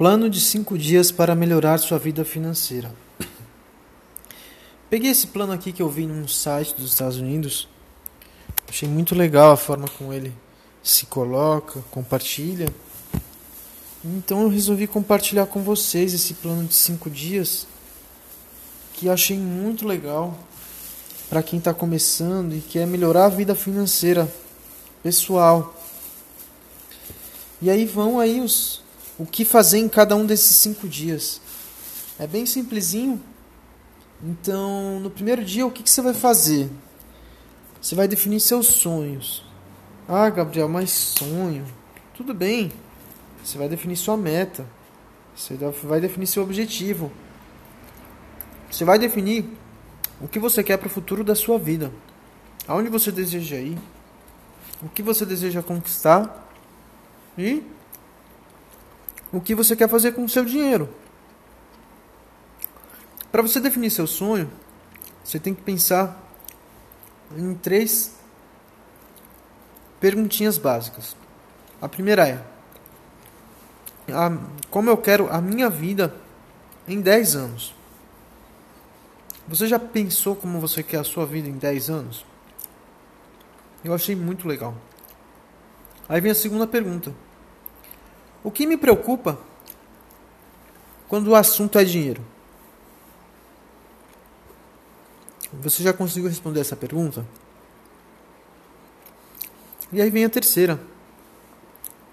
Plano de 5 dias para melhorar sua vida financeira. Peguei esse plano aqui que eu vi num site dos Estados Unidos. Achei muito legal a forma como ele se coloca, compartilha. Então eu resolvi compartilhar com vocês esse plano de 5 dias que achei muito legal para quem está começando e quer melhorar a vida financeira pessoal. E aí vão aí os o que fazer em cada um desses cinco dias. É bem simplesinho. Então, no primeiro dia, o que, que você vai fazer? Você vai definir seus sonhos. Ah, Gabriel, mas sonho. Tudo bem. Você vai definir sua meta. Você vai definir seu objetivo. Você vai definir o que você quer para o futuro da sua vida. Aonde você deseja ir. O que você deseja conquistar. E o que você quer fazer com o seu dinheiro. Para você definir seu sonho, você tem que pensar em três perguntinhas básicas. A primeira é: a, como eu quero a minha vida em 10 anos? Você já pensou como você quer a sua vida em 10 anos? Eu achei muito legal. Aí vem a segunda pergunta. O que me preocupa quando o assunto é dinheiro? Você já conseguiu responder essa pergunta? E aí vem a terceira,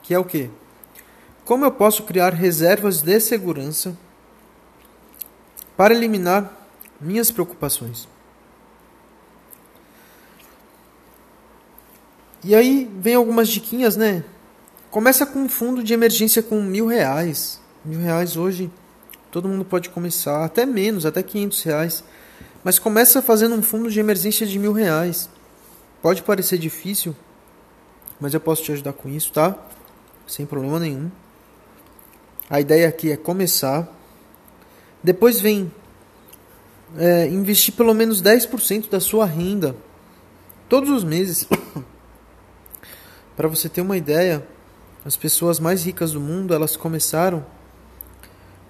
que é o que? Como eu posso criar reservas de segurança para eliminar minhas preocupações? E aí vem algumas diquinhas, né? Começa com um fundo de emergência com mil reais. Mil reais hoje todo mundo pode começar, até menos, até quinhentos reais. Mas começa fazendo um fundo de emergência de mil reais. Pode parecer difícil, mas eu posso te ajudar com isso, tá? Sem problema nenhum. A ideia aqui é começar. Depois vem é, investir pelo menos 10% da sua renda todos os meses. Para você ter uma ideia, as pessoas mais ricas do mundo, elas começaram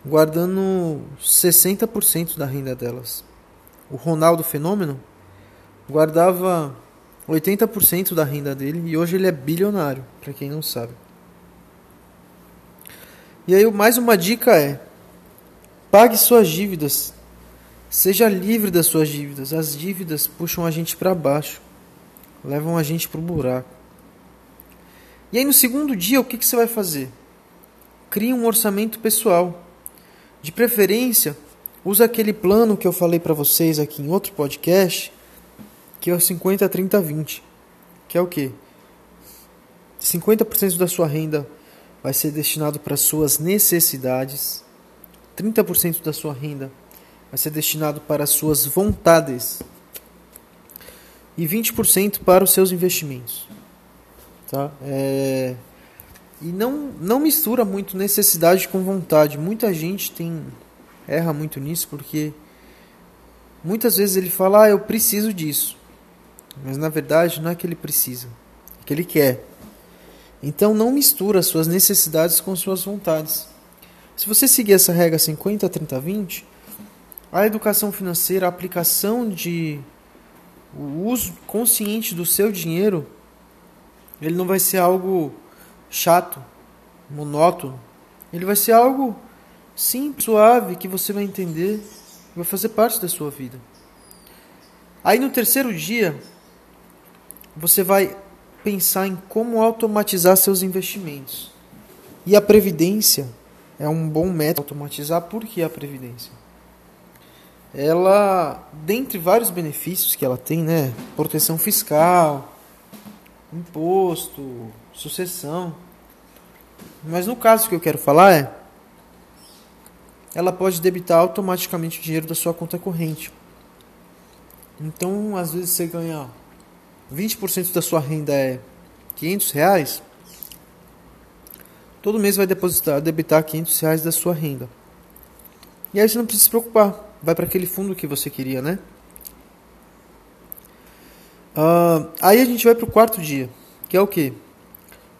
guardando 60% da renda delas. O Ronaldo Fenômeno guardava 80% da renda dele e hoje ele é bilionário, para quem não sabe. E aí mais uma dica é: pague suas dívidas. Seja livre das suas dívidas. As dívidas puxam a gente para baixo, levam a gente para o buraco. E aí no segundo dia, o que, que você vai fazer? Crie um orçamento pessoal. De preferência, usa aquele plano que eu falei para vocês aqui em outro podcast, que é o 50 30 20, que é o que? 50% da sua renda vai ser destinado para suas necessidades, 30% da sua renda vai ser destinado para as suas vontades e 20% para os seus investimentos. Tá? É... E não, não mistura muito necessidade com vontade. Muita gente tem erra muito nisso porque muitas vezes ele fala: "Ah, eu preciso disso". Mas na verdade não é que ele precisa, é que ele quer. Então não mistura suas necessidades com suas vontades. Se você seguir essa regra 50 30 20, a educação financeira, a aplicação de o uso consciente do seu dinheiro ele não vai ser algo chato, monótono. Ele vai ser algo simples, suave, que você vai entender, vai fazer parte da sua vida. Aí no terceiro dia, você vai pensar em como automatizar seus investimentos. E a previdência é um bom método automatizar. Por que a previdência? Ela, dentre vários benefícios que ela tem, né, proteção fiscal, imposto, sucessão. Mas no caso que eu quero falar é ela pode debitar automaticamente o dinheiro da sua conta corrente. Então, às vezes você ganha 20% da sua renda é 500 reais, todo mês vai depositar, debitar 500 reais da sua renda. E aí você não precisa se preocupar, vai para aquele fundo que você queria, né? Uh, aí a gente vai para o quarto dia, que é o que?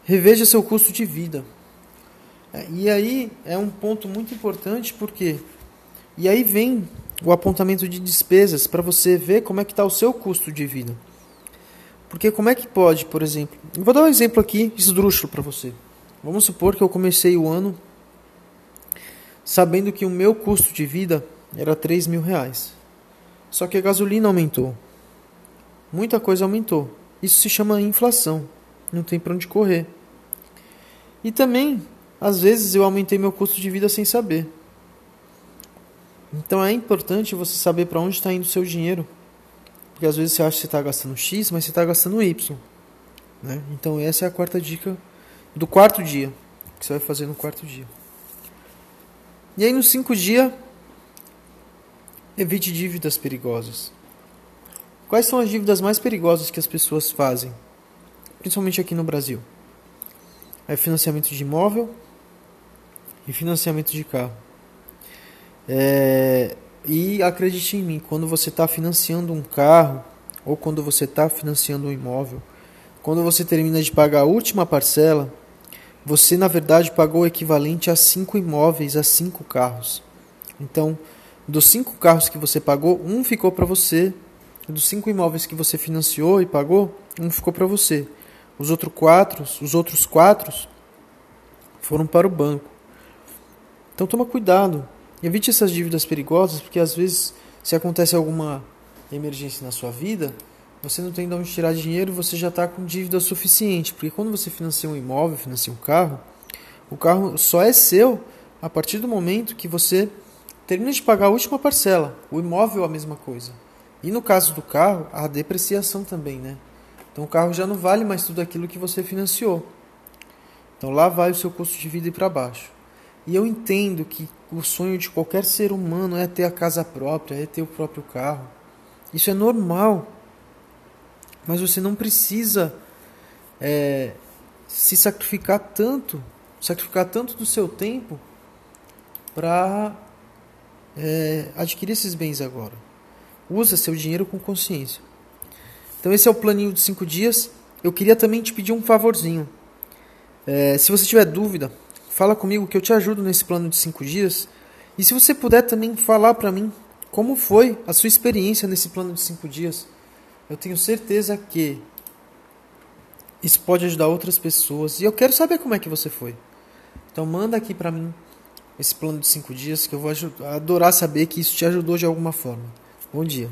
Reveja seu custo de vida. E aí é um ponto muito importante porque e aí vem o apontamento de despesas para você ver como é que está o seu custo de vida. Porque como é que pode, por exemplo, eu vou dar um exemplo aqui esdrúxulo para você. Vamos supor que eu comecei o ano sabendo que o meu custo de vida era 3 mil reais. Só que a gasolina aumentou. Muita coisa aumentou. Isso se chama inflação. Não tem para onde correr. E também, às vezes, eu aumentei meu custo de vida sem saber. Então é importante você saber para onde está indo o seu dinheiro. Porque às vezes você acha que você está gastando X, mas você está gastando Y. Né? Então essa é a quarta dica do quarto dia. Que você vai fazer no quarto dia. E aí no cinco dia, evite dívidas perigosas. Quais são as dívidas mais perigosas que as pessoas fazem? Principalmente aqui no Brasil. É financiamento de imóvel e financiamento de carro. É, e acredite em mim, quando você está financiando um carro ou quando você está financiando um imóvel, quando você termina de pagar a última parcela, você na verdade pagou o equivalente a cinco imóveis, a cinco carros. Então, dos cinco carros que você pagou, um ficou para você. Dos cinco imóveis que você financiou e pagou, um ficou para você. Os outros quatro, os outros quatro foram para o banco. Então toma cuidado. Evite essas dívidas perigosas, porque às vezes, se acontece alguma emergência na sua vida, você não tem de onde tirar dinheiro, você já está com dívida suficiente. Porque quando você financia um imóvel, financia um carro, o carro só é seu a partir do momento que você termina de pagar a última parcela. O imóvel é a mesma coisa. E no caso do carro, a depreciação também, né? Então o carro já não vale mais tudo aquilo que você financiou. Então lá vai o seu custo de vida para baixo. E eu entendo que o sonho de qualquer ser humano é ter a casa própria, é ter o próprio carro. Isso é normal. Mas você não precisa é, se sacrificar tanto, sacrificar tanto do seu tempo para é, adquirir esses bens agora. Usa seu dinheiro com consciência. Então esse é o planinho de cinco dias. Eu queria também te pedir um favorzinho. É, se você tiver dúvida, fala comigo que eu te ajudo nesse plano de cinco dias. E se você puder também falar para mim como foi a sua experiência nesse plano de cinco dias, eu tenho certeza que isso pode ajudar outras pessoas. E eu quero saber como é que você foi. Então manda aqui para mim esse plano de cinco dias que eu vou adorar saber que isso te ajudou de alguma forma. Bom dia.